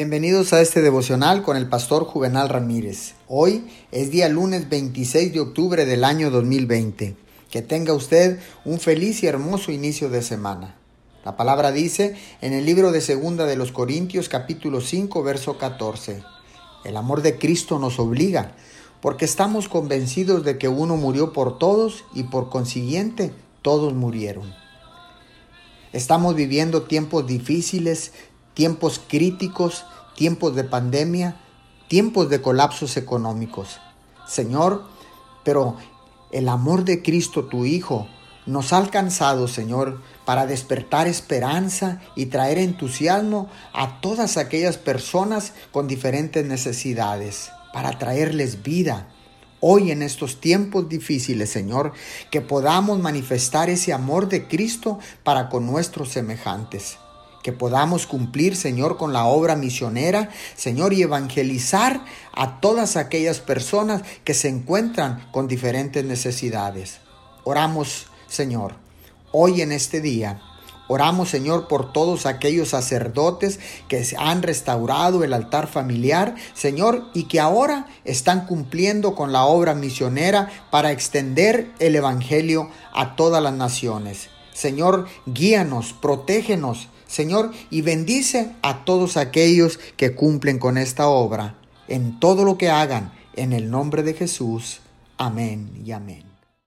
Bienvenidos a este devocional con el pastor Juvenal Ramírez. Hoy es día lunes 26 de octubre del año 2020. Que tenga usted un feliz y hermoso inicio de semana. La palabra dice en el libro de Segunda de los Corintios capítulo 5 verso 14. El amor de Cristo nos obliga porque estamos convencidos de que uno murió por todos y por consiguiente todos murieron. Estamos viviendo tiempos difíciles, tiempos críticos, tiempos de pandemia, tiempos de colapsos económicos. Señor, pero el amor de Cristo, tu Hijo, nos ha alcanzado, Señor, para despertar esperanza y traer entusiasmo a todas aquellas personas con diferentes necesidades, para traerles vida. Hoy en estos tiempos difíciles, Señor, que podamos manifestar ese amor de Cristo para con nuestros semejantes que podamos cumplir, Señor, con la obra misionera, Señor, y evangelizar a todas aquellas personas que se encuentran con diferentes necesidades. Oramos, Señor, hoy en este día. Oramos, Señor, por todos aquellos sacerdotes que han restaurado el altar familiar, Señor, y que ahora están cumpliendo con la obra misionera para extender el Evangelio a todas las naciones. Señor, guíanos, protégenos, Señor, y bendice a todos aquellos que cumplen con esta obra, en todo lo que hagan, en el nombre de Jesús. Amén y amén.